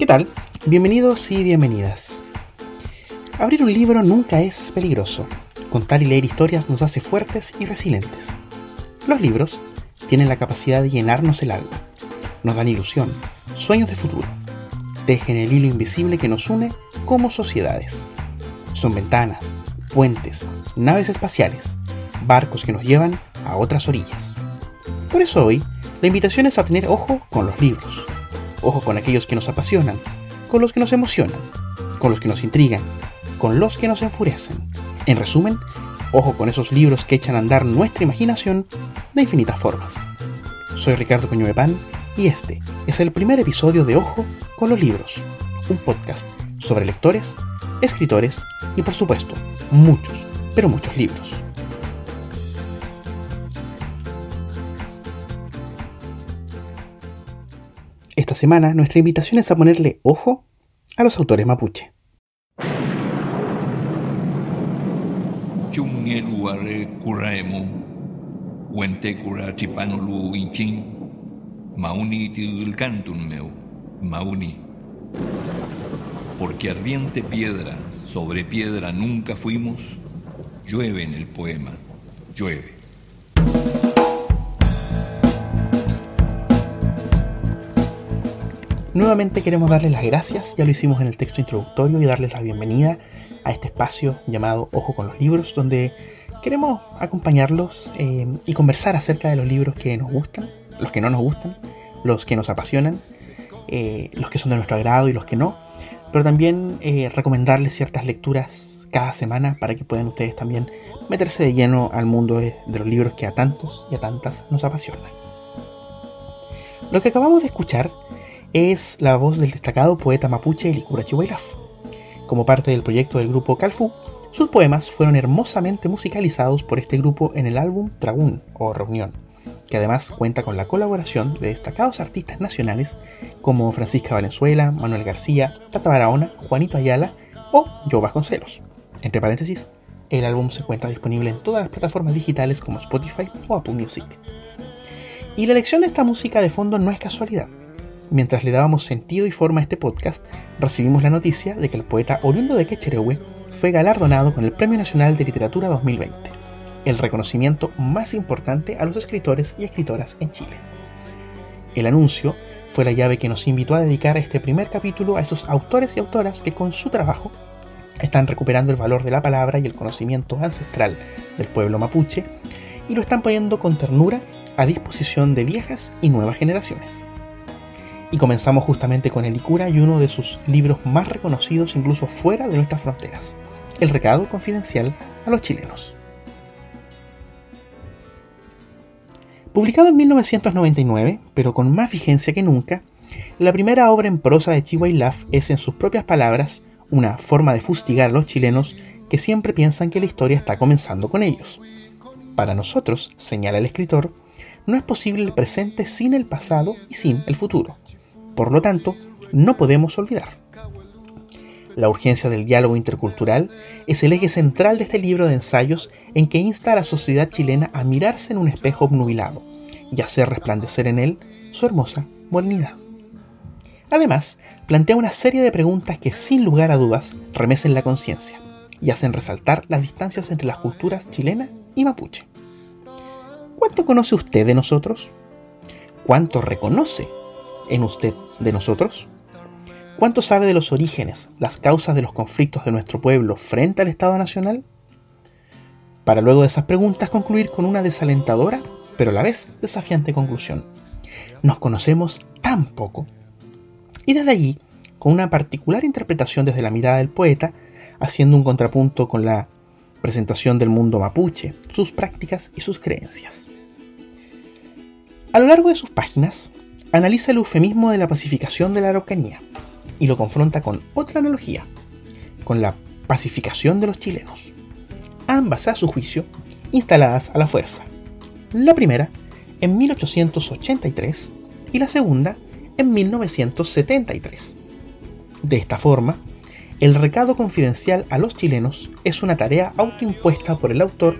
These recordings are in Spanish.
¿Qué tal? Bienvenidos y bienvenidas. Abrir un libro nunca es peligroso. Contar y leer historias nos hace fuertes y resilientes. Los libros tienen la capacidad de llenarnos el alma. Nos dan ilusión, sueños de futuro. Tejen el hilo invisible que nos une como sociedades. Son ventanas, puentes, naves espaciales, barcos que nos llevan a otras orillas. Por eso hoy, la invitación es a tener ojo con los libros. Ojo con aquellos que nos apasionan, con los que nos emocionan, con los que nos intrigan, con los que nos enfurecen. En resumen, ojo con esos libros que echan a andar nuestra imaginación de infinitas formas. Soy Ricardo Coño Pan y este es el primer episodio de Ojo con los libros, un podcast sobre lectores, escritores y por supuesto muchos, pero muchos libros. Esta semana nuestra invitación es a ponerle ojo a los autores mapuche. Porque ardiente piedra sobre piedra nunca fuimos, llueve en el poema, llueve. Nuevamente queremos darles las gracias, ya lo hicimos en el texto introductorio, y darles la bienvenida a este espacio llamado Ojo con los Libros, donde queremos acompañarlos eh, y conversar acerca de los libros que nos gustan, los que no nos gustan, los que nos apasionan, eh, los que son de nuestro agrado y los que no, pero también eh, recomendarles ciertas lecturas cada semana para que puedan ustedes también meterse de lleno al mundo de, de los libros que a tantos y a tantas nos apasionan. Lo que acabamos de escuchar es la voz del destacado poeta mapuche Licura Chihuailaf. Como parte del proyecto del grupo Calfu, sus poemas fueron hermosamente musicalizados por este grupo en el álbum Tragún o Reunión, que además cuenta con la colaboración de destacados artistas nacionales como Francisca Valenzuela, Manuel García, Tata Barahona, Juanito Ayala o Joe Vasconcelos. Entre paréntesis, el álbum se encuentra disponible en todas las plataformas digitales como Spotify o Apple Music. Y la elección de esta música de fondo no es casualidad mientras le dábamos sentido y forma a este podcast, recibimos la noticia de que el poeta oriundo de Quecherehue fue galardonado con el Premio Nacional de Literatura 2020, el reconocimiento más importante a los escritores y escritoras en Chile. El anuncio fue la llave que nos invitó a dedicar este primer capítulo a esos autores y autoras que con su trabajo están recuperando el valor de la palabra y el conocimiento ancestral del pueblo mapuche y lo están poniendo con ternura a disposición de viejas y nuevas generaciones. Y comenzamos justamente con el Icura y uno de sus libros más reconocidos incluso fuera de nuestras fronteras, El recado confidencial a los chilenos. Publicado en 1999, pero con más vigencia que nunca, la primera obra en prosa de Chihuahilaf es, en sus propias palabras, una forma de fustigar a los chilenos que siempre piensan que la historia está comenzando con ellos. Para nosotros, señala el escritor, no es posible el presente sin el pasado y sin el futuro. Por lo tanto, no podemos olvidar. La urgencia del diálogo intercultural es el eje central de este libro de ensayos en que insta a la sociedad chilena a mirarse en un espejo obnubilado y hacer resplandecer en él su hermosa modernidad. Además, plantea una serie de preguntas que sin lugar a dudas remecen la conciencia y hacen resaltar las distancias entre las culturas chilena y mapuche. ¿Cuánto conoce usted de nosotros? ¿Cuánto reconoce en usted de nosotros? ¿Cuánto sabe de los orígenes, las causas de los conflictos de nuestro pueblo frente al Estado Nacional? Para luego de esas preguntas concluir con una desalentadora, pero a la vez desafiante conclusión. Nos conocemos tan poco. Y desde allí, con una particular interpretación desde la mirada del poeta, haciendo un contrapunto con la presentación del mundo mapuche, sus prácticas y sus creencias. A lo largo de sus páginas, analiza el eufemismo de la pacificación de la Araucanía y lo confronta con otra analogía, con la pacificación de los chilenos. Ambas, a su juicio, instaladas a la fuerza. La primera en 1883 y la segunda en 1973. De esta forma, el recado confidencial a los chilenos es una tarea autoimpuesta por el autor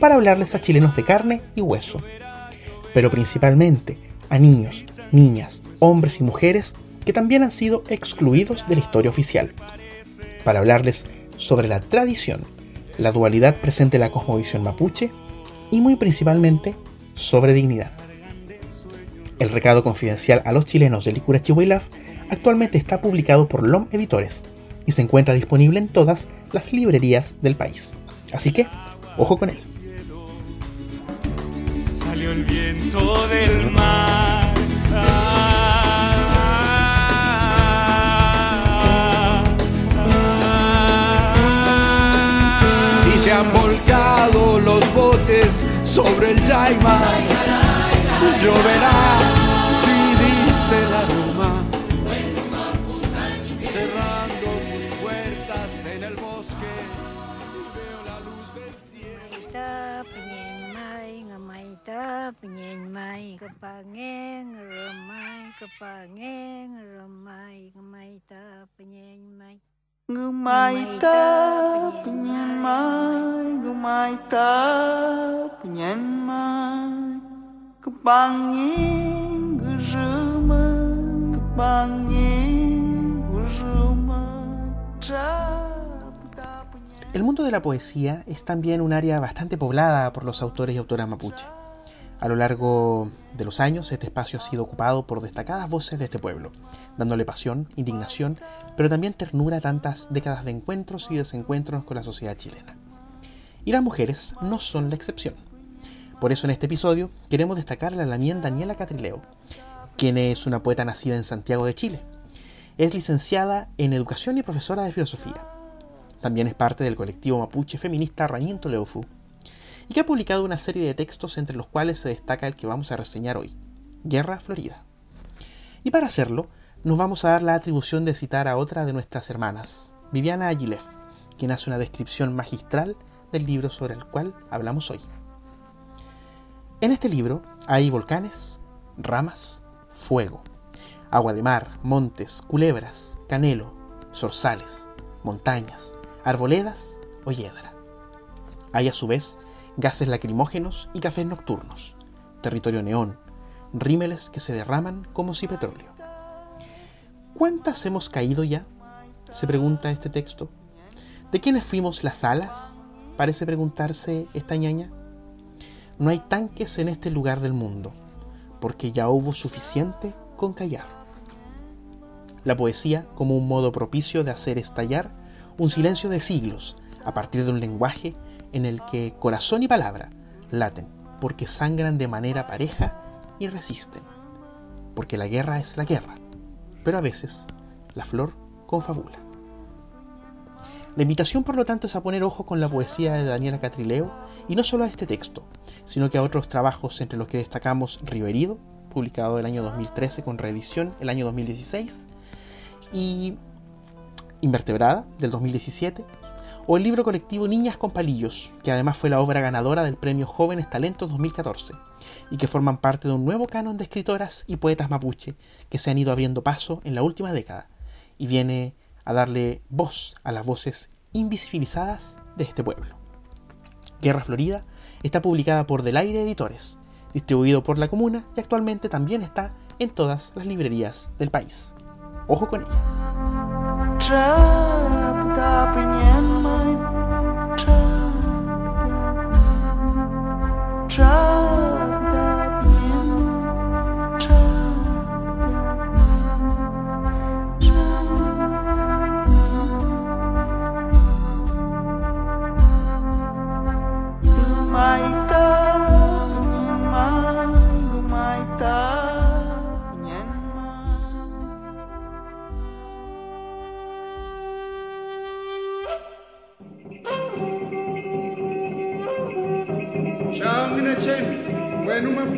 para hablarles a chilenos de carne y hueso, pero principalmente a niños, niñas, hombres y mujeres que también han sido excluidos de la historia oficial, para hablarles sobre la tradición, la dualidad presente en la cosmovisión mapuche y muy principalmente sobre dignidad. El recado confidencial a los chilenos de Licura Chihuahua actualmente está publicado por LOM Editores y se encuentra disponible en todas las librerías del país. Así que, ojo con él. Se han volcado los botes sobre el Yaima. Lloverá si dice la Roma. Cerrando sus puertas en el bosque. Veo la luz del cielo. El mundo de la poesía es también un área bastante poblada por los autores y autoras mapuche. A lo largo de los años, este espacio ha sido ocupado por destacadas voces de este pueblo, dándole pasión, indignación, pero también ternura a tantas décadas de encuentros y desencuentros con la sociedad chilena. Y las mujeres no son la excepción. Por eso en este episodio queremos destacar a la mien Daniela Catrileo, quien es una poeta nacida en Santiago de Chile. Es licenciada en Educación y profesora de Filosofía. También es parte del colectivo mapuche feminista Rañinto Leofu, y que ha publicado una serie de textos entre los cuales se destaca el que vamos a reseñar hoy, Guerra Florida. Y para hacerlo, nos vamos a dar la atribución de citar a otra de nuestras hermanas, Viviana Aguilef, quien hace una descripción magistral del libro sobre el cual hablamos hoy. En este libro hay volcanes, ramas, fuego, agua de mar, montes, culebras, canelo, zorzales, montañas, arboledas o hiedra. Hay a su vez gases lacrimógenos y cafés nocturnos, territorio neón, rímeles que se derraman como si petróleo. ¿Cuántas hemos caído ya? se pregunta este texto. ¿De quiénes fuimos las alas? parece preguntarse esta ñaña. No hay tanques en este lugar del mundo, porque ya hubo suficiente con callar. La poesía como un modo propicio de hacer estallar un silencio de siglos a partir de un lenguaje en el que corazón y palabra laten, porque sangran de manera pareja y resisten. Porque la guerra es la guerra, pero a veces la flor confabula. La invitación, por lo tanto, es a poner ojo con la poesía de Daniela Catrileo, y no solo a este texto, sino que a otros trabajos entre los que destacamos Río Herido, publicado el año 2013 con reedición el año 2016, y Invertebrada, del 2017, o el libro colectivo Niñas con Palillos, que además fue la obra ganadora del premio Jóvenes Talentos 2014, y que forman parte de un nuevo canon de escritoras y poetas mapuche que se han ido abriendo paso en la última década, y viene a darle voz a las voces invisibilizadas de este pueblo. Guerra Florida está publicada por Del Aire Editores, distribuido por la comuna y actualmente también está en todas las librerías del país. Ojo con ella. 伤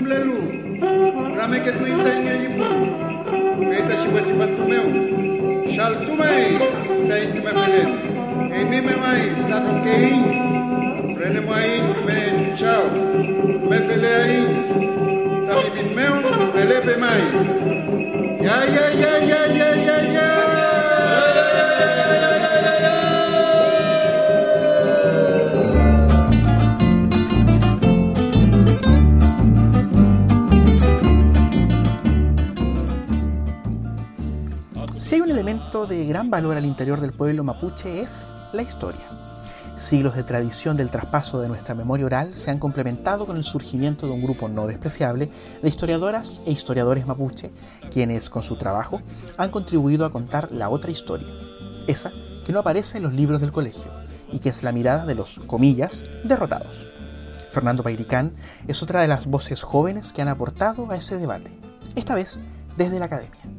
mlelu. Rameke tuiteng eyipu peita xiuatsipan tumeu xaltumei tein tumefelen eimimemai tlatronkein renemoain tumenchau mefeleain tamipinmeu pelepemai gran valor al interior del pueblo mapuche es la historia. Siglos de tradición del traspaso de nuestra memoria oral se han complementado con el surgimiento de un grupo no despreciable de historiadoras e historiadores mapuche, quienes con su trabajo han contribuido a contar la otra historia, esa que no aparece en los libros del colegio y que es la mirada de los, comillas, derrotados. Fernando Pairicán es otra de las voces jóvenes que han aportado a ese debate, esta vez desde la academia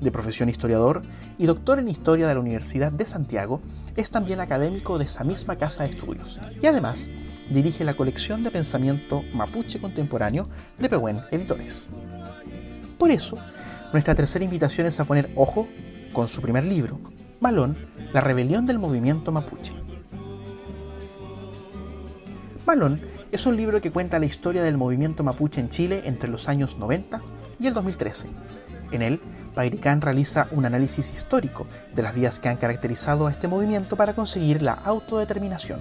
de profesión historiador y doctor en historia de la Universidad de Santiago, es también académico de esa misma casa de estudios y además dirige la colección de pensamiento mapuche contemporáneo de Pehuen Editores. Por eso, nuestra tercera invitación es a poner ojo con su primer libro, Malón, la rebelión del movimiento mapuche. Malón es un libro que cuenta la historia del movimiento mapuche en Chile entre los años 90 y el 2013. En él Pairicán realiza un análisis histórico de las vías que han caracterizado a este movimiento para conseguir la autodeterminación.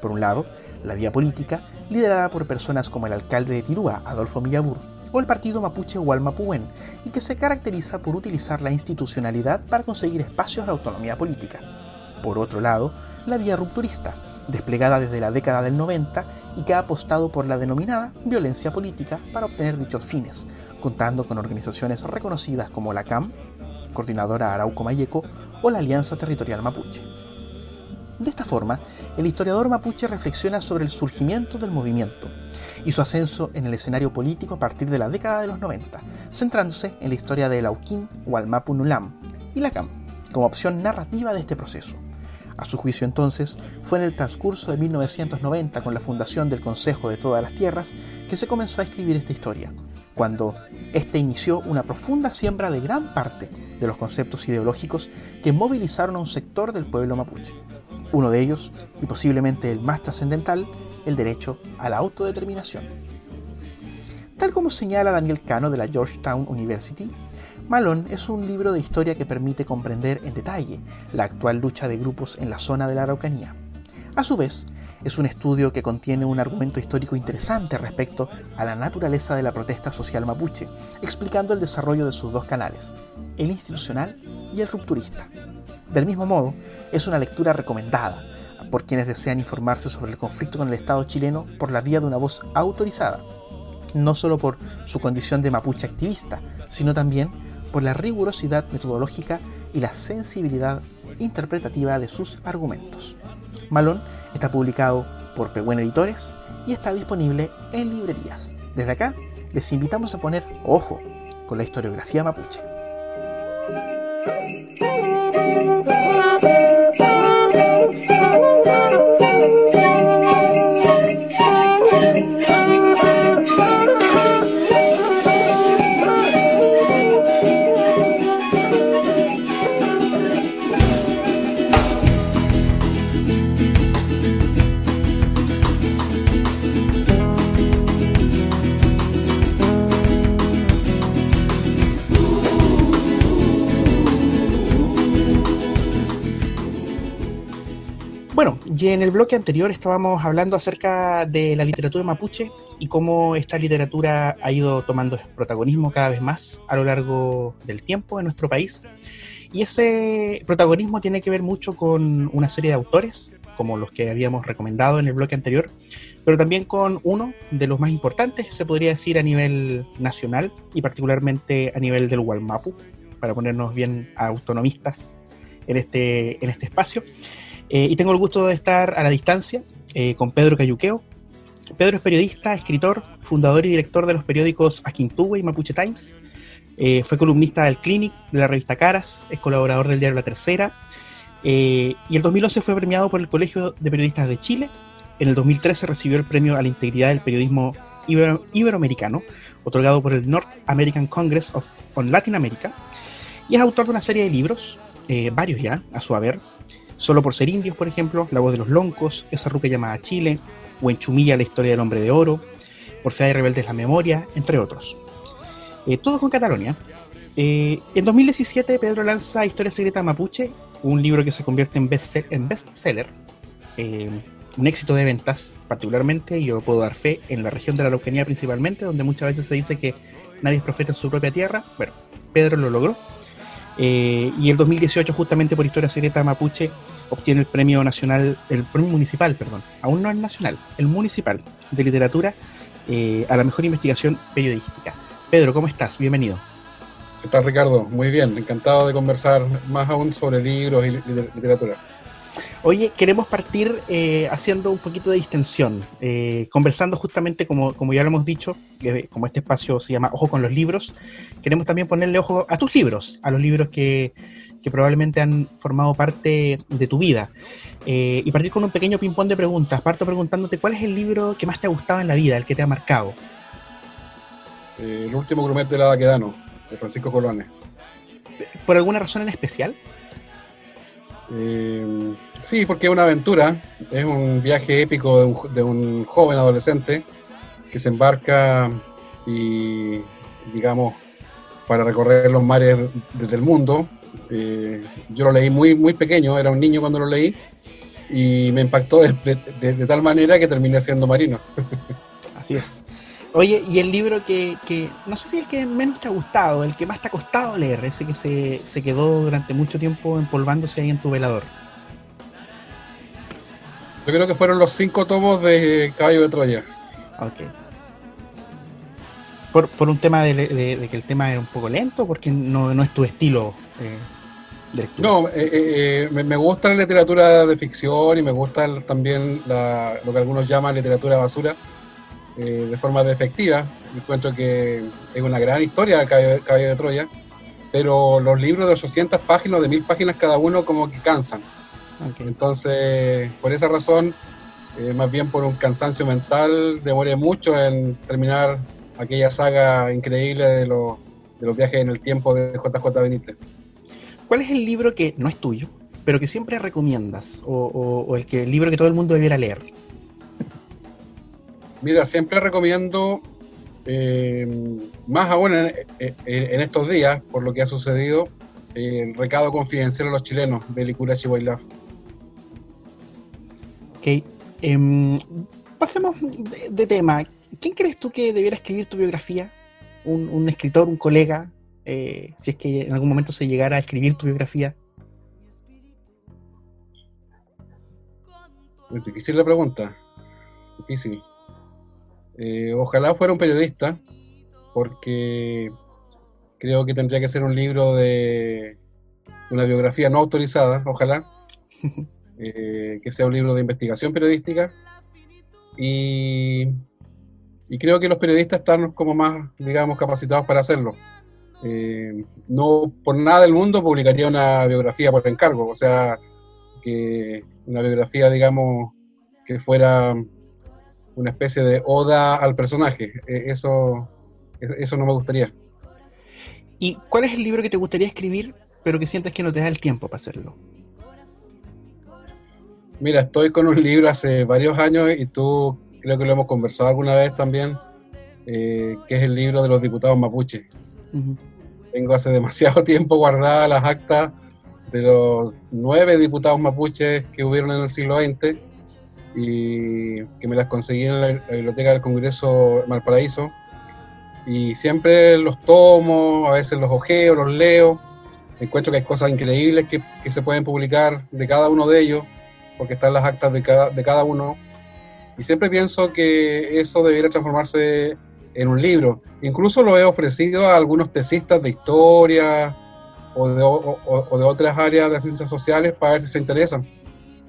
Por un lado, la vía política, liderada por personas como el alcalde de Tirúa, Adolfo Millabur, o el partido mapuche Hualmapuén, y que se caracteriza por utilizar la institucionalidad para conseguir espacios de autonomía política. Por otro lado, la vía rupturista, desplegada desde la década del 90 y que ha apostado por la denominada violencia política para obtener dichos fines, contando con organizaciones reconocidas como la CAM, Coordinadora Arauco Mayeco o la Alianza Territorial Mapuche. De esta forma, el historiador mapuche reflexiona sobre el surgimiento del movimiento y su ascenso en el escenario político a partir de la década de los 90, centrándose en la historia de Lauquín o Almapu Nulam y la CAM como opción narrativa de este proceso. A su juicio entonces, fue en el transcurso de 1990 con la fundación del Consejo de Todas las Tierras que se comenzó a escribir esta historia, cuando éste inició una profunda siembra de gran parte de los conceptos ideológicos que movilizaron a un sector del pueblo mapuche. Uno de ellos, y posiblemente el más trascendental, el derecho a la autodeterminación. Tal como señala Daniel Cano de la Georgetown University, Malón es un libro de historia que permite comprender en detalle la actual lucha de grupos en la zona de la Araucanía. A su vez, es un estudio que contiene un argumento histórico interesante respecto a la naturaleza de la protesta social mapuche, explicando el desarrollo de sus dos canales, el institucional y el rupturista. Del mismo modo, es una lectura recomendada por quienes desean informarse sobre el conflicto con el Estado chileno por la vía de una voz autorizada, no solo por su condición de mapuche activista, sino también por la rigurosidad metodológica y la sensibilidad interpretativa de sus argumentos. Malón está publicado por Pehuen Editores y está disponible en librerías. Desde acá les invitamos a poner ojo con la historiografía mapuche. En el bloque anterior estábamos hablando acerca de la literatura mapuche y cómo esta literatura ha ido tomando protagonismo cada vez más a lo largo del tiempo en nuestro país. Y ese protagonismo tiene que ver mucho con una serie de autores, como los que habíamos recomendado en el bloque anterior, pero también con uno de los más importantes, se podría decir, a nivel nacional y particularmente a nivel del Walmapu, para ponernos bien autonomistas en este, en este espacio. Eh, y tengo el gusto de estar a la distancia eh, con Pedro Cayuqueo. Pedro es periodista, escritor, fundador y director de los periódicos Aquintuwe y Mapuche Times. Eh, fue columnista del Clinic, de la revista Caras, es colaborador del diario La Tercera. y el 2011 fue premiado por el Colegio de Periodistas de Chile. En el 2013 recibió el premio a la integridad del periodismo iberoamericano, otorgado por el North American Congress of on Latin America. Y es autor de una serie de libros, varios ya, a su haber, Solo por ser indios, por ejemplo, La voz de los loncos, Esa ruca llamada Chile, o en Chumilla, La historia del hombre de oro, Orfea y Rebeldes la memoria, entre otros. Eh, todo con Cataluña. Eh, en 2017 Pedro lanza Historia Secreta Mapuche, un libro que se convierte en bestseller, eh, un éxito de ventas particularmente, yo puedo dar fe en la región de la Araucanía principalmente, donde muchas veces se dice que nadie es profeta en su propia tierra. Bueno, Pedro lo logró Eh, y el 2018, justamente por Historia Secreta Mapuche, obtiene el premio nacional, el premio municipal, perdón, aún no el nacional, el municipal de literatura eh, a la mejor investigación periodística. Pedro, ¿cómo estás? Bienvenido. ¿Qué tal, Ricardo? Muy bien, encantado de conversar más aún sobre libros y literatura. Oye, queremos partir eh, haciendo un poquito de distensión, eh, conversando justamente, como, como ya lo hemos dicho, que, como este espacio se llama Ojo con los libros, queremos también ponerle ojo a tus libros, a los libros que, que probablemente han formado parte de tu vida. Eh, y partir con un pequeño ping-pong de preguntas. Parto preguntándote cuál es el libro que más te ha gustado en la vida, el que te ha marcado. el último grumet de la Daquedano, de Francisco Colones. ¿Por alguna razón en especial? Eh, Sí, porque es una aventura, es un viaje épico de un, joven adolescente que se embarca y, digamos, para recorrer los mares del mundo. Eh, yo lo leí muy, muy pequeño, era un niño cuando lo leí, y me impactó de, tal manera que terminé siendo marino. Así es. Oye, y el libro que, que, no sé si el que menos te ha gustado, el que más te ha costado leer, ese que se, se quedó durante mucho tiempo empolvándose ahí en tu velador. Yo creo que fueron los cinco tomos de Caballo de Troya. Ok. Por, un tema de, que el tema es un poco lento, porque no, es tu estilo eh, de lectura. No, eh, eh, me, gusta la literatura de ficción y me gusta también lo que algunos llaman literatura basura de forma efectiva. Encuentro que es una gran historia Caballo, Caballo de Troya, pero los libros de 800 páginas, de 1000 páginas cada uno, como que cansan entonces, por esa razón, eh, más bien por un cansancio mental, demoré mucho en terminar aquella saga increíble de, los, viajes en el tiempo de JJ Benítez. ¿Cuál es el libro que no es tuyo, pero que siempre recomiendas? O, el, que, el libro que todo el mundo debiera leer. Mira, siempre recomiendo, eh, más aún en, estos días, por lo que ha sucedido, el recado confidencial a los chilenos de Licura Chihuahua. Ok. Em, pasemos de, tema. ¿Quién crees tú que debiera escribir tu biografía? ¿Un, escritor, un colega? Eh, si es que en algún momento se llegara a escribir tu biografía. difícil la pregunta. Difícil. Eh, ojalá fuera un periodista, porque creo que tendría que ser un libro de una biografía no autorizada, ojalá. Eh, que sea un libro de investigación periodística. Y, creo que los periodistas están como más, digamos, capacitados para hacerlo. Eh, no por nada del mundo publicaría una biografía por encargo, o sea, que una biografía, digamos, que fuera una especie de oda al personaje. E, eso, eso no me gustaría. ¿Y cuál es el libro que te gustaría escribir, pero que sientes que no te da el tiempo para hacerlo? Mira, estoy con un libro hace varios años y tú creo que lo hemos conversado alguna vez también, eh, que es el libro de los diputados mapuche. Tengo hace demasiado tiempo guardadas las actas de los nueve diputados mapuches que hubieron en el siglo XX y que me las conseguí en la, biblioteca del Congreso Malparaíso. Y siempre los tomo, a veces los ojeo, los leo. Encuentro que hay cosas increíbles que, que se pueden publicar de cada uno de ellos porque están las actas de cada, de cada uno. Y siempre pienso que eso debiera transformarse en un libro. Incluso lo he ofrecido a algunos tesistas de historia o de, o, de otras áreas de ciencias sociales para ver si se interesan.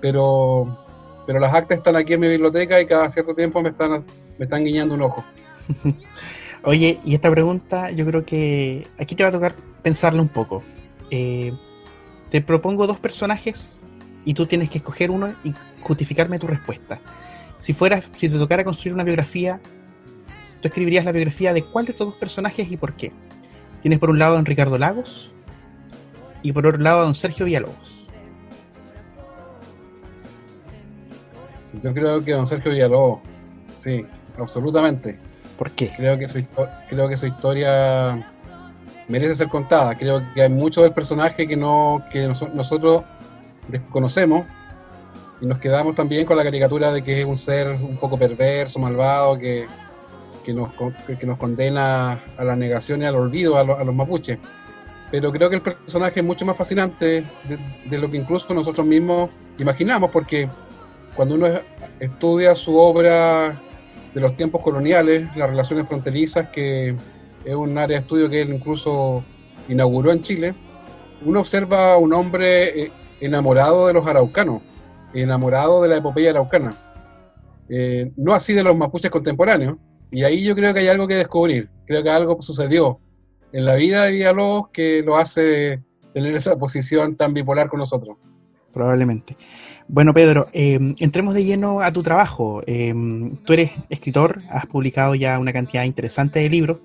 Pero, pero las actas están aquí en mi biblioteca y cada cierto tiempo me están, guiñando un ojo. Oye, y esta pregunta yo creo que aquí te va a tocar pensarlo un poco. Eh, te propongo dos personajes y tú tienes que escoger uno y justificarme tu respuesta. Si fuera, si te tocara construir una biografía, tú escribirías la biografía de cuál de estos dos personajes y por qué. Tienes por un lado a don Ricardo Lagos y por otro lado a don Sergio Villalobos. Yo creo que don Sergio Villalobos, sí, absolutamente. ¿Por qué? Creo que su, creo que su historia merece ser contada. Creo que hay mucho del personaje que no que nosotros desconocemos y nos quedamos también con la caricatura de que es un ser un poco perverso, malvado, que, que, nos, que nos condena a la negación y al olvido a, los mapuches. pero creo que el personaje es mucho más fascinante de, lo que incluso nosotros mismos imaginamos, porque cuando uno estudia su obra de los tiempos coloniales, las relaciones fronterizas, que es un área de estudio que él incluso inauguró en Chile, uno observa a un hombre eh, enamorado de los araucanos, enamorado de la epopeya araucana, eh, no así de los mapuches contemporáneos, y ahí yo creo que hay algo que descubrir, creo que algo sucedió en la vida de Villalobos que lo hace tener esa posición tan bipolar con nosotros. Probablemente. Bueno, Pedro, em, entremos de lleno a tu trabajo. Em, tú eres escritor, has publicado ya una cantidad interesante de libros.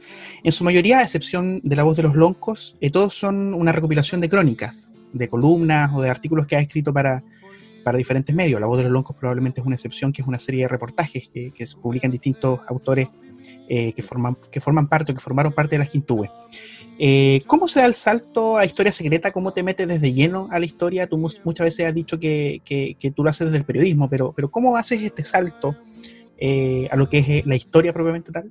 En su mayoría, a excepción de La voz de los loncos, eh, todos son una recopilación de crónicas, de columnas o de artículos que has escrito para, para diferentes medios. La voz de los loncos probablemente es una excepción, que es una serie de reportajes que, que se publican distintos autores eh, que, forman, que forman parte o que formaron parte de las Quintúes. Eh, ¿Cómo se da el salto a Historia Secreta? ¿Cómo te metes desde lleno a la historia? Tú muchas veces has dicho que, que, tú lo haces desde el periodismo, pero, pero ¿cómo haces este salto eh, a lo que es la historia propiamente tal?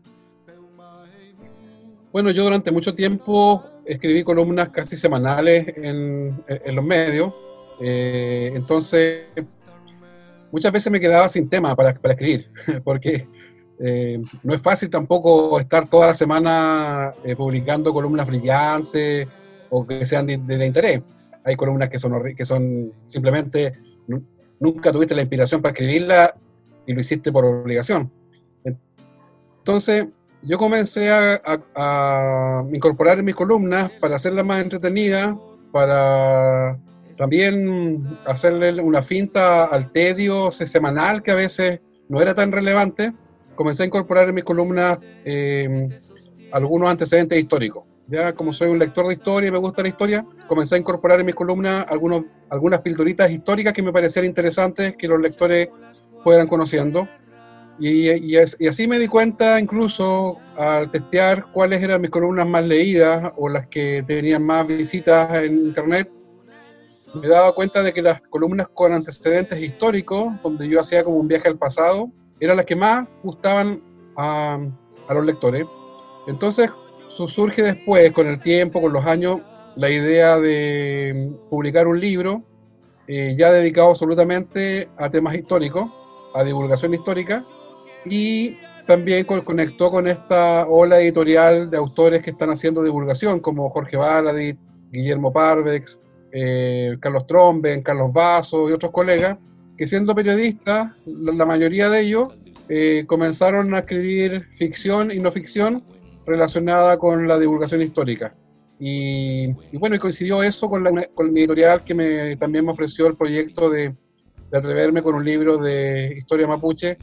Bueno, yo durante mucho tiempo escribí columnas casi semanales en, en los medios, entonces muchas veces me quedaba sin tema para, para escribir, porque eh, no es fácil tampoco estar toda la semana eh, publicando columnas brillantes o que sean de, interés. Hay columnas que son, que son simplemente, nunca tuviste la inspiración para escribirla y lo hiciste por obligación. Entonces, yo comencé a, a incorporar en mis columnas para hacerlas más entretenidas, para también hacerle una finta al tedio semanal que a veces no era tan relevante comencé a incorporar en mis columnas eh, algunos antecedentes históricos. Ya como soy un lector de historia y me gusta la historia, comencé a incorporar en mis columnas algunos, algunas pildoritas históricas que me parecían interesantes que los lectores fueran conociendo. Y, y, así me di cuenta incluso al testear cuáles eran mis columnas más leídas o las que tenían más visitas en internet, me daba cuenta de que las columnas con antecedentes históricos, donde yo hacía como un viaje al pasado, eran las que más gustaban a, los lectores. Entonces surge después, con el tiempo, con los años, la idea de publicar un libro eh, ya dedicado absolutamente a temas históricos, a divulgación histórica, y también conectó con esta ola editorial de autores que están haciendo divulgación, como Jorge Baladit, Guillermo Parvex, eh, Carlos Tromben, Carlos Vaso y otros colegas, que siendo periodistas, la, mayoría de ellos eh, comenzaron a escribir ficción y no ficción relacionada con la divulgación histórica. Y, bueno, y coincidió eso con, la, con editorial que me, también me ofreció el proyecto de, atreverme con un libro de historia mapuche,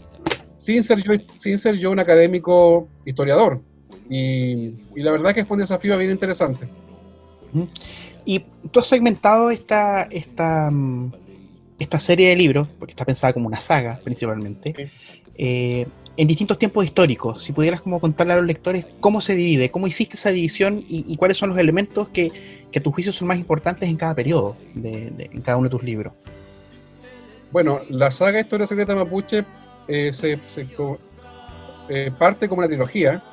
sin ser yo, sin ser yo un académico historiador. Y, y la verdad que fue un desafío bien interesante. Y tú has segmentado esta, esta, mm, esta serie de libros, porque está pensada como una saga principalmente, eh, en distintos tiempos históricos. Si pudieras como contarle a los lectores cómo se divide, cómo hiciste esa división y, cuáles son los elementos que, que, a tus juicios son más importantes en cada periodo, de, en cada uno de tus libros. Bueno, la saga Historia Secreta Mapuche eh, se, eh, parte como una trilogía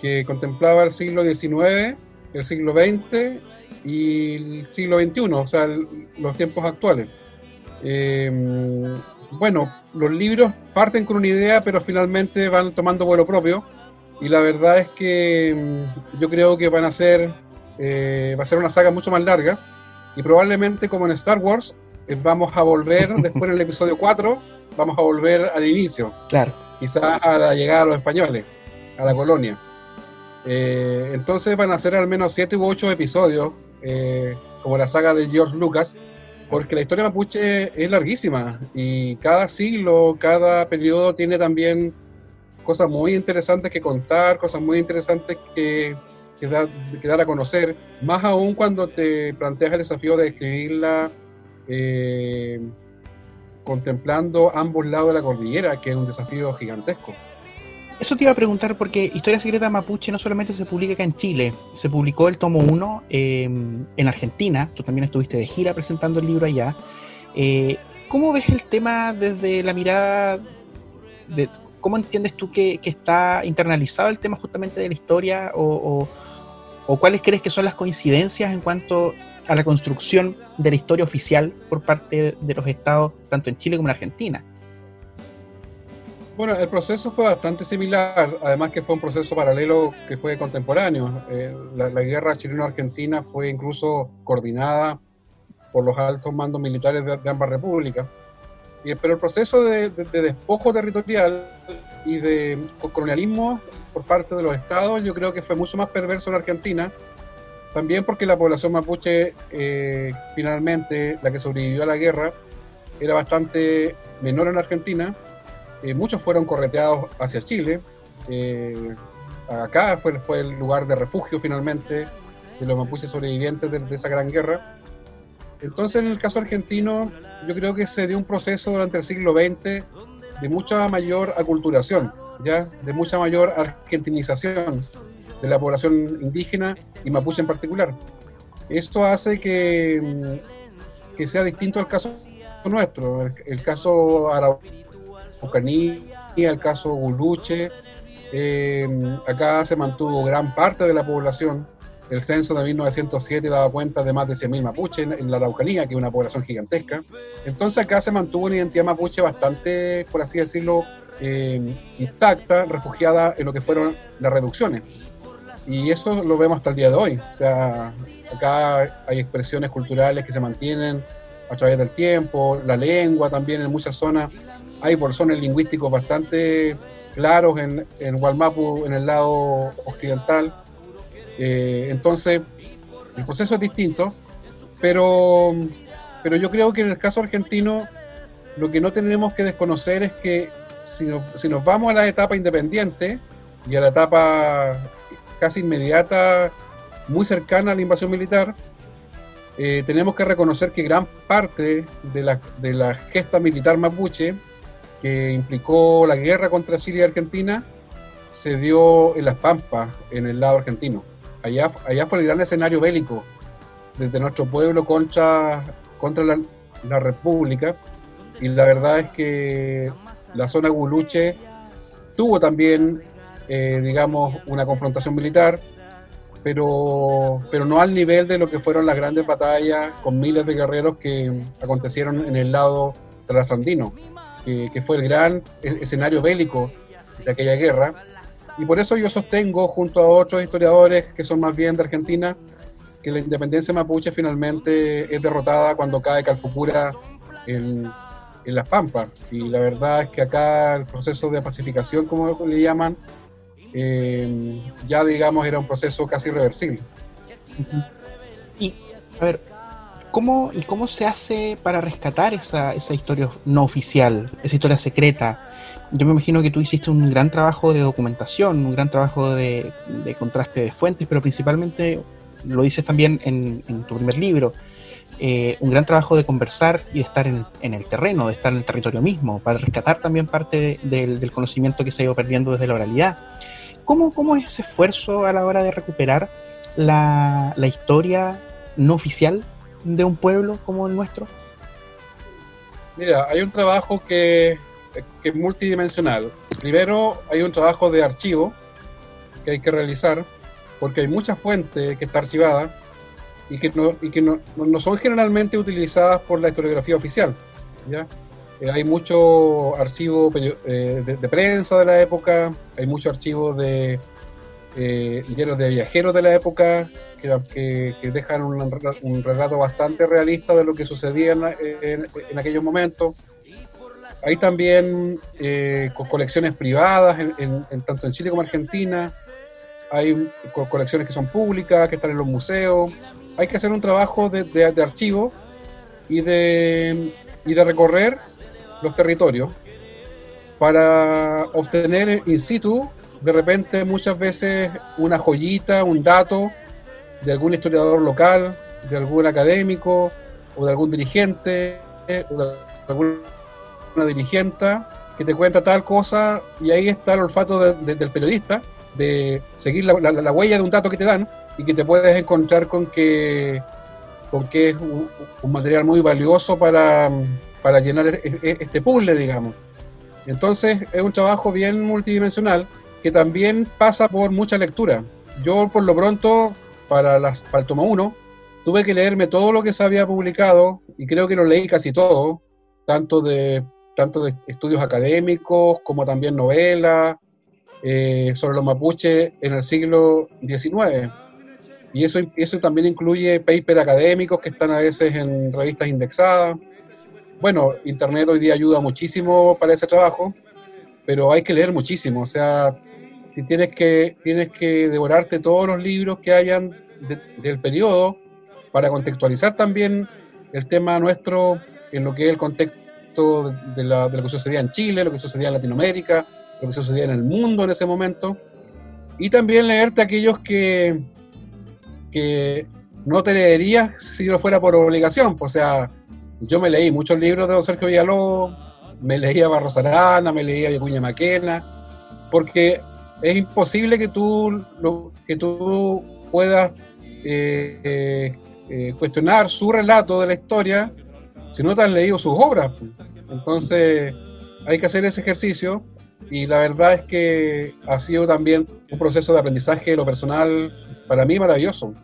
que contemplaba el siglo XIX, el siglo XX y el siglo XXI, o sea, los tiempos actuales. Em, bueno, los libros parten con una idea, pero finalmente van tomando vuelo propio. Y la verdad es que em, yo creo que van a ser, eh, va a ser una saga mucho más larga. Y probablemente como en Star Wars, eh, vamos a volver después en el episodio 4, vamos a volver al inicio. Claro. Quizás a la llegada de los españoles, a la colonia. Eh, entonces van a ser al menos 7 u 8 episodios, como la saga de George Lucas, porque la historia mapuche es larguísima y cada siglo, cada periodo tiene también cosas muy interesantes que contar, cosas muy interesantes que, que, dar a conocer, más aún cuando te planteas el desafío de escribirla eh, contemplando ambos lados de la cordillera, que es un desafío gigantesco. Eso te iba a preguntar porque Historia Secreta Mapuche no solamente se publica acá en Chile, se publicó el tomo 1 em, en Argentina, tú también estuviste de gira presentando el libro allá. Eh, ¿Cómo ves el tema desde la mirada de cómo entiendes tú que, está internalizado el tema justamente de la historia o, ¿O cuáles crees que son las coincidencias en cuanto a la construcción de la historia oficial por parte de los estados, tanto en Chile como en Argentina? Bueno, el proceso fue bastante similar, además que fue un proceso paralelo que fue contemporáneo. Eh, la, guerra chileno-argentina fue incluso coordinada por los altos mandos militares de, ambas repúblicas. Y, pero el proceso de, despojo territorial y de colonialismo por parte de los estados yo creo que fue mucho más perverso en Argentina, también porque la población mapuche eh, finalmente, la que sobrevivió a la guerra, era bastante menor en Argentina eh, muchos fueron correteados hacia Chile. Eh, acá fue, el lugar de refugio finalmente de los mapuches sobrevivientes de, esa gran guerra. Entonces, en el caso argentino, yo creo que se dio un proceso durante el siglo XX de mucha mayor aculturación, ¿ya? de mucha mayor argentinización de la población indígena y mapuche en particular. Esto hace que, que sea distinto al caso nuestro. El, caso Araucanía, el caso Guluche. Eh, acá se mantuvo gran parte de la población. El censo de 1907 daba cuenta de más de 100.000 mapuches en, la Araucanía, que es una población gigantesca. Entonces acá se mantuvo una identidad mapuche bastante, por así decirlo, eh, intacta, refugiada en lo que fueron las reducciones. Y eso lo vemos hasta el día de hoy. O sea, acá hay expresiones culturales que se mantienen a través del tiempo, la lengua también en muchas zonas hay bolsones lingüísticos bastante claros en, en en el lado occidental. Eh, entonces, el proceso es distinto, pero, pero yo creo que en el caso argentino lo que no tenemos que desconocer es que si, si nos vamos a la etapa independiente y a la etapa casi inmediata, muy cercana a la invasión militar, eh, tenemos que reconocer que gran parte de la, de la gesta militar mapuche que implicó la guerra contra Chile y Argentina se dio en Las Pampas, en el lado argentino. Allá, allá fue el gran escenario bélico desde nuestro pueblo contra, contra la, República. Y la verdad es que la zona Guluche tuvo también, eh, digamos, una confrontación militar, pero, pero no al nivel de lo que fueron las grandes batallas con miles de guerreros que acontecieron en el lado trasandino que, fue el gran e-, escenario bélico de aquella guerra. Y por eso yo sostengo, junto a otros historiadores que son más bien de Argentina, que la independencia mapuche finalmente es derrotada cuando cae Calfucura en, en Las Pampas. Y la verdad es que acá el proceso de pacificación, como le llaman, eh, ya digamos era un proceso casi irreversible. Y, a ver, ¿Cómo, ¿Y cómo se hace para rescatar esa, esa historia no oficial, esa historia secreta? Yo me imagino que tú hiciste un gran trabajo de documentación, un gran trabajo de, contraste de fuentes, pero principalmente lo dices también en, tu primer libro, eh, un gran trabajo de conversar y de estar en, el terreno, de estar en el territorio mismo, para rescatar también parte del conocimiento que se ha ido perdiendo desde la oralidad. ¿Cómo, ¿Cómo, es ese esfuerzo a la hora de recuperar la, la historia no oficial de un pueblo como el nuestro? Mira, hay un trabajo que, es multidimensional. Primero, hay un trabajo de archivo que hay que realizar, porque hay mucha fuente que está archivada y que no, y que no, no son generalmente utilizadas por la historiografía oficial. ¿ya? Eh, hay mucho archivo eh, de, prensa de la época, hay mucho archivo de eh, de viajeros de la época que, dejan un, relato bastante realista de lo que sucedía en, aquellos momentos. Hay también eh, colecciones privadas, en, tanto en Chile como en Argentina. Hay colecciones que son públicas, que están en los museos. Hay que hacer un trabajo de, archivo y de, y de recorrer los territorios para obtener in situ de repente muchas veces una joyita, un dato de algún historiador local, de algún académico o de algún dirigente o de alguna dirigente que te cuenta tal cosa y ahí está el olfato del periodista de seguir la, huella de un dato que te dan y que te puedes encontrar con que, con que es un, material muy valioso para, para llenar e, e, este puzzle, digamos. Entonces es un trabajo bien multidimensional que también pasa por mucha lectura. Yo por lo pronto para, las, para el tomo 1, tuve que leerme todo lo que se había publicado, y creo que lo leí casi todo, tanto de, tanto de estudios académicos como también novelas eh, sobre los mapuches en el siglo XIX. Y eso, eso también incluye papers académicos que están a veces en revistas indexadas. Bueno, Internet hoy día ayuda muchísimo para ese trabajo, pero hay que leer muchísimo. O sea, tienes que, tienes que devorarte todos los libros que hayan del periodo para contextualizar también el tema nuestro en lo que es el contexto de, la, de lo que sucedía en Chile, lo que sucedía en Latinoamérica, lo que sucedía en el mundo en ese momento. Y también leerte aquellos que, que no te leerías si no fuera por obligación. O sea, yo me leí muchos libros de don Sergio Villalobos, me leía Barros Arana, me leía Vicuña Maquena, porque es imposible que tú, lo, que tú puedas eh, eh, eh, cuestionar su relato de la historia si no te has leído sus obras. Entonces hay que hacer ese ejercicio y la verdad es que ha sido también un proceso de aprendizaje de lo personal para mí maravilloso.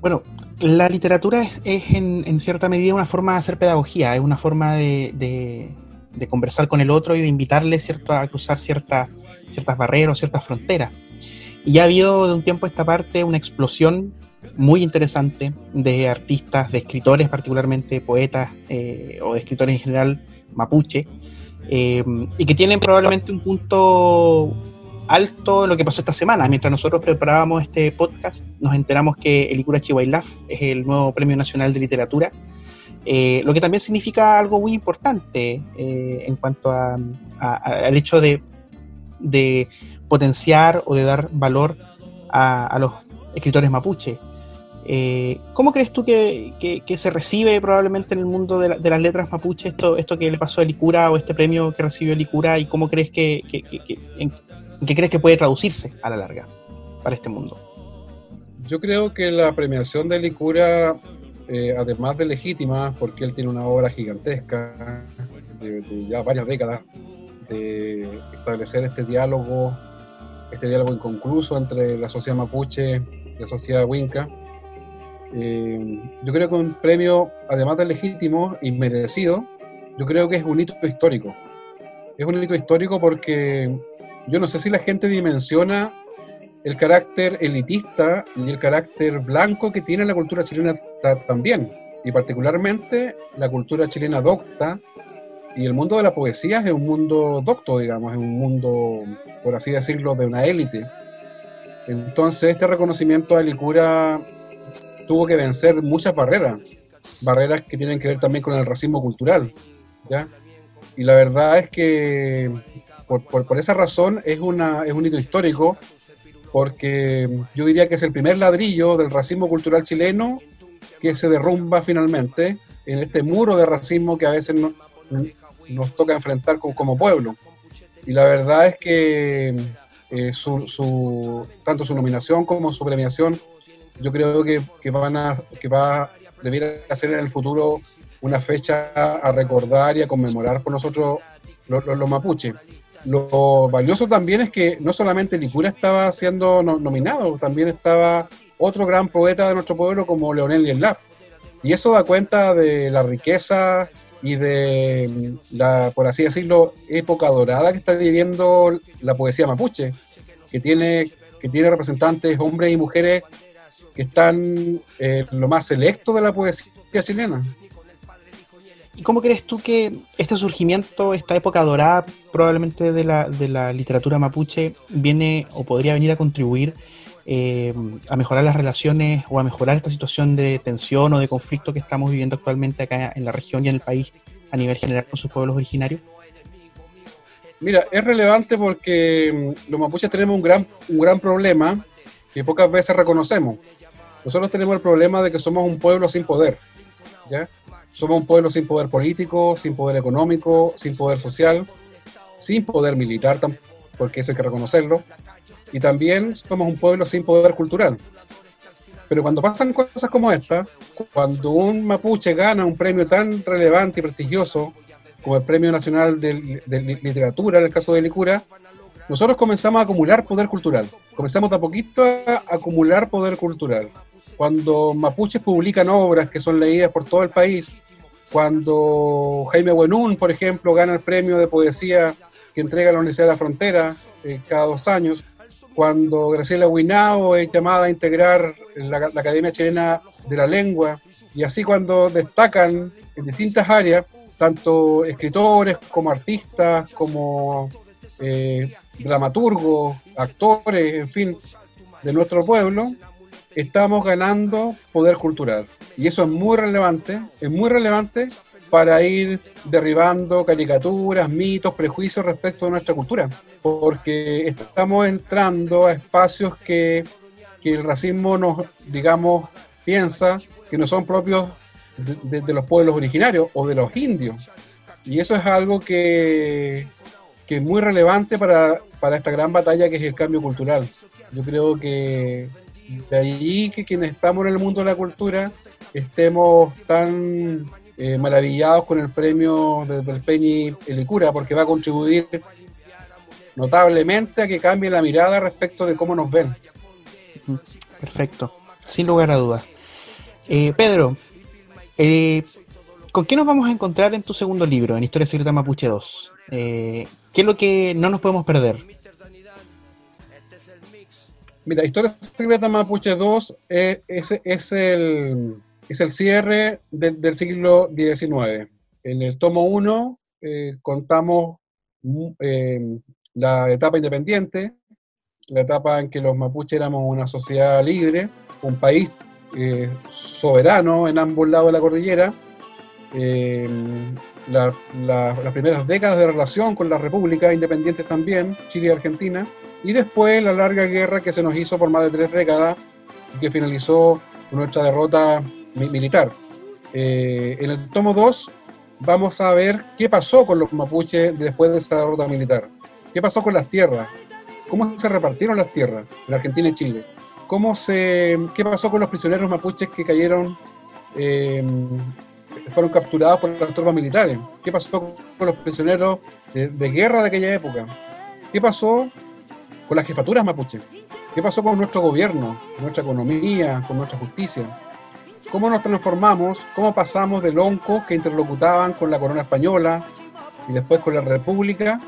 Bueno, la literatura es, en, cierta medida una forma de hacer pedagogía, es una forma de, conversar con el otro y de invitarle cierto, a cruzar ciertas barreras, ciertas fronteras. Y ya ha habido de un tiempo a esta parte una explosión muy interesante de artistas, de escritores particularmente, poetas eh, o de escritores en general mapuche, eh, y que tienen probablemente un punto alto lo que pasó esta semana. Mientras nosotros preparábamos este podcast, nos enteramos que el Icura Chihuailaf es el nuevo Premio Nacional de Literatura, eh, lo que también significa algo muy importante eh, en cuanto al hecho de, potenciar o de dar valor a los escritores mapuche. Eh, ¿Cómo crees tú que, se recibe probablemente en el mundo de, las letras mapuche esto, esto que le pasó a Licura o este premio que recibió Licura y cómo crees que, qué crees que puede traducirse a la larga para este mundo? Yo creo que la premiación de Licura, eh, además de legítima, porque él tiene una obra gigantesca de, de ya varias décadas, de establecer este diálogo, este diálogo inconcluso entre la sociedad mapuche y la sociedad huinca, eh, yo creo que un premio, además de legítimo y merecido, yo creo que es un hito histórico. Es un hito histórico porque yo no sé si la gente dimensiona el carácter elitista y el carácter blanco que tiene la cultura chilena también, y particularmente la cultura chilena docta, y el mundo de la poesía es un mundo docto, digamos, es un mundo, por así decirlo, de una élite. Entonces, este reconocimiento a Licura tuvo que vencer muchas barreras, barreras que tienen que ver también con el racismo cultural, ¿ya? Y la verdad es que por, esa razón es, una, es un hito histórico, porque yo diría que es el primer ladrillo del racismo cultural chileno que se derrumba finalmente en este muro de racismo que a veces nos toca enfrentar como, pueblo. Y la verdad es que eh, su, su, tanto su nominación como su premiación yo creo que, que, van a, que va debiera ser en el futuro una fecha a recordar y a conmemorar por nosotros los, los, mapuches. Lo valioso también es que no solamente Licura estaba siendo nominado, también estaba otro gran poeta de nuestro pueblo como Leonel Yelap. Y eso da cuenta de la riqueza y de la, por así decirlo, época dorada que está viviendo la poesía mapuche, que tiene, que tiene representantes, hombres y mujeres que están eh, lo más selecto de la poesía chilena. ¿Y cómo crees tú que este surgimiento, esta época dorada probablemente de la, de la literatura mapuche, viene o podría venir a contribuir eh, a mejorar las relaciones o a mejorar esta situación de tensión o de conflicto que estamos viviendo actualmente acá en la región y en el país a nivel general con sus pueblos originarios? Mira, es relevante porque mm, los mapuches tenemos un gran, un gran problema que pocas veces reconocemos. Nosotros tenemos el problema de que somos un pueblo sin poder. ¿ya? Somos un pueblo sin poder político, sin poder económico, sin poder social, sin poder militar, porque eso hay que reconocerlo. Y también somos un pueblo sin poder cultural. Pero cuando pasan cosas como esta, cuando un mapuche gana un premio tan relevante y prestigioso como el Premio Nacional de, Literatura, en el caso de Licura, nosotros comenzamos a acumular poder cultural. Comenzamos de a poquito a acumular poder cultural. Cuando mapuches publican obras que son leídas por todo el país, cuando Jaime Buenún, por ejemplo, gana el premio de poesía que entrega la Universidad de la Frontera eh, cada dos años, cuando Graciela Huinao es llamada a integrar la, Academia Chilena de la Lengua, y así cuando destacan en distintas áreas, tanto escritores como artistas, como eh, dramaturgos, actores, en fin, de nuestro pueblo, estamos ganando poder cultural. Y eso es muy relevante, es muy relevante para ir derribando caricaturas, mitos, prejuicios respecto a nuestra cultura, porque estamos entrando a espacios que, que el racismo nos, digamos, piensa que no son propios de, los pueblos originarios o de los indios. Y eso es algo que, que es muy relevante para, para, esta gran batalla que es el cambio cultural. Yo creo que de ahí que quienes estamos en el mundo de la cultura estemos tan eh, maravillados con el premio de, del Peñi Elicura, porque va a contribuir notablemente a que cambie la mirada respecto de cómo nos ven. Perfecto, sin lugar a dudas. Eh, Pedro, eh, ¿con qué nos vamos a encontrar en tu segundo libro, en Historia Secreta Mapuche 2? Eh, ¿Qué es lo que no nos podemos perder? Mira, Historia Secreta Mapuche 2 es, es, es, el, es el cierre del, del siglo XIX. En el tomo 1 eh, contamos eh, la etapa independiente, la etapa en que los mapuches éramos una sociedad libre, un país eh, soberano en ambos lados de la cordillera, eh, la, la, las primeras décadas de relación con las repúblicas independientes también, Chile y Argentina, y después la larga guerra que se nos hizo por más de tres décadas y que finalizó nuestra derrota militar. Eh, en el tomo 2 vamos a ver qué pasó con los mapuches después de esa derrota militar, qué pasó con las tierras, cómo se repartieron las tierras en Argentina y Chile, cómo se, qué pasó con los prisioneros mapuches que cayeron, eh, fueron capturados por las tropas militares, qué pasó con los prisioneros de, de guerra de aquella época, qué pasó con las jefaturas mapuches, qué pasó con nuestro gobierno, nuestra economía, con nuestra justicia, cómo nos transformamos, cómo pasamos de loncos que interlocutaban con la corona española y después con la república,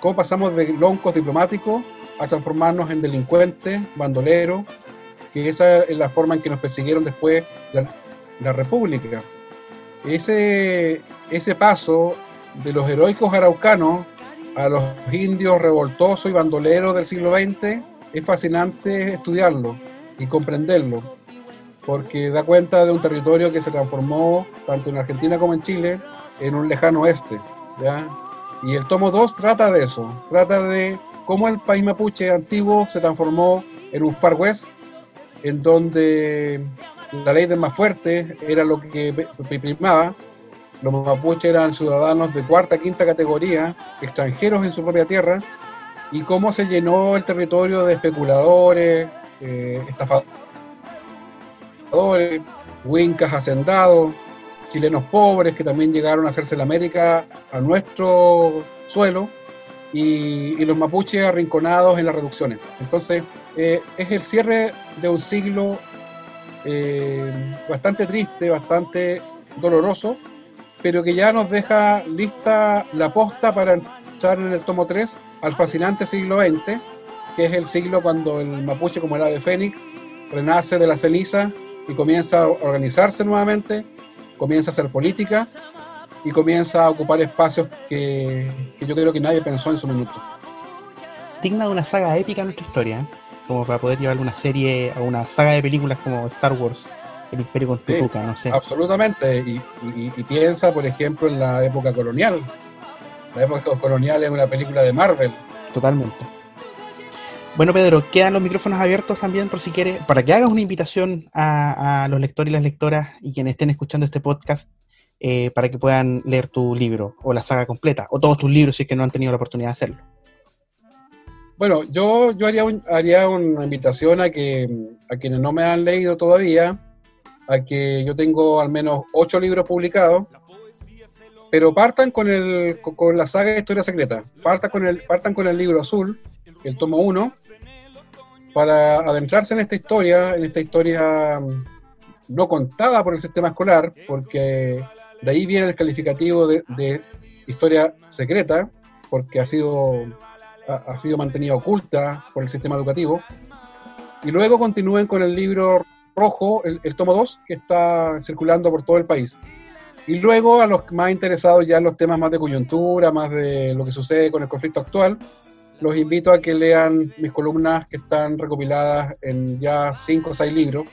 cómo pasamos de loncos diplomáticos a transformarnos en delincuentes, bandoleros, que esa es la forma en que nos persiguieron después la, la República. Ese, ese paso de los heroicos araucanos a los indios revoltosos y bandoleros del siglo XX es fascinante estudiarlo y comprenderlo, porque da cuenta de un territorio que se transformó, tanto en Argentina como en Chile, en un lejano oeste. ¿ya? Y el tomo 2 trata de eso, trata de cómo el país mapuche antiguo se transformó en un Far West, en donde la ley del más fuerte era lo que primaba, los mapuches eran ciudadanos de cuarta, quinta categoría, extranjeros en su propia tierra, y cómo se llenó el territorio de especuladores, eh, estafadores, huincas hacendados, chilenos pobres que también llegaron a hacerse la América a nuestro suelo, y, los mapuches arrinconados en las reducciones. Entonces, eh, es el cierre de un siglo eh, bastante triste, bastante doloroso, pero que ya nos deja lista la posta para entrar en el tomo 3 al fascinante siglo XX, que es el siglo cuando el mapuche, como era de Fénix, renace de la ceniza y comienza a organizarse nuevamente, comienza a hacer política y comienza a ocupar espacios que, que yo creo que nadie pensó en su minuto. Digna de una saga épica en nuestra historia, ¿eh? como para poder llevar una serie a una saga de películas como Star Wars, El Imperio con Sí, no sé. Absolutamente, y, y- y piensa, por ejemplo, en la época colonial. La época colonial es una película de Marvel. Totalmente. Bueno, Pedro, quedan los micrófonos abiertos también por si quieres, para que hagas una invitación a, los lectores y las lectoras y quienes estén escuchando este podcast eh, para que puedan leer tu libro o la saga completa, o todos tus libros si es que no han tenido la oportunidad de hacerlo. Bueno, yo, yo haría, un- haría una invitación a que a quienes no me han leído todavía, a que yo tengo al menos ocho libros publicados pero partan con, el, con, la saga de Historia Secreta. Partan con, el, partan con el libro azul, el tomo 1, para adentrarse en esta historia, en esta historia mm, no contada por el sistema escolar, porque de ahí viene el calificativo de, historia secreta, porque ha sido, ha, sido mantenida oculta por el sistema educativo. Y luego continúen con el libro rojo, el, tomo 2, que está circulando por todo el país. Y luego a los más interesados ya en los temas más de coyuntura, más de lo que sucede con el conflicto actual, los invito a que lean mis columnas que están recopiladas en ya cinco o seis libros.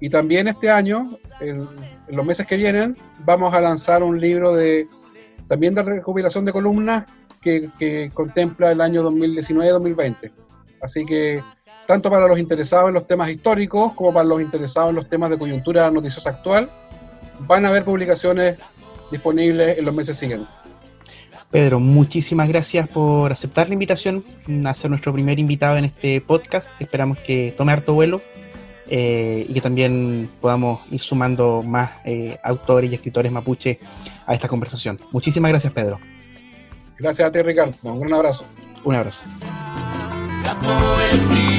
Y también este año, en, los meses que vienen, vamos a lanzar un libro de también de recopilación de columnas que, que contempla el año 2019-2020. Así que tanto para los interesados en los temas históricos como para los interesados en los temas de coyuntura noticiosa actual, van a haber publicaciones disponibles en los meses siguientes. Pedro, muchísimas gracias por aceptar la invitación a ser nuestro primer invitado en este podcast. Esperamos que tome harto vuelo eh, y que también podamos ir sumando más eh, autores y escritores mapuche a esta conversación. Muchísimas gracias, Pedro. Gracias a ti, Ricardo. Un gran abrazo. Un abrazo. La poesía,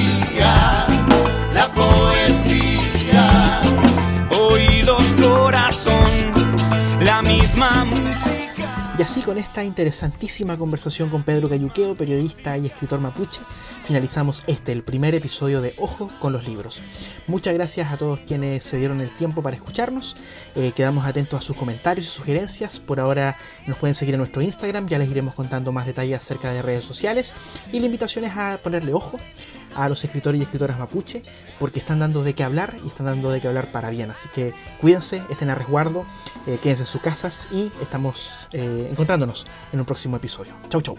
Y así con esta interesantísima conversación con Pedro Cayuqueo, periodista y escritor mapuche, finalizamos este, el primer episodio de Ojo con los libros. Muchas gracias a todos quienes se dieron el tiempo para escucharnos. Eh, quedamos atentos a sus comentarios y sugerencias. Por ahora nos pueden seguir en nuestro Instagram, ya les iremos contando más detalles acerca de redes sociales. Y la invitación es a ponerle ojo a los escritores y escritoras mapuche, porque están dando de qué hablar y están dando de qué hablar para bien. Así que cuídense, estén a resguardo, eh, quédense en sus casas y estamos eh, encontrándonos en un próximo episodio. Chau, chau.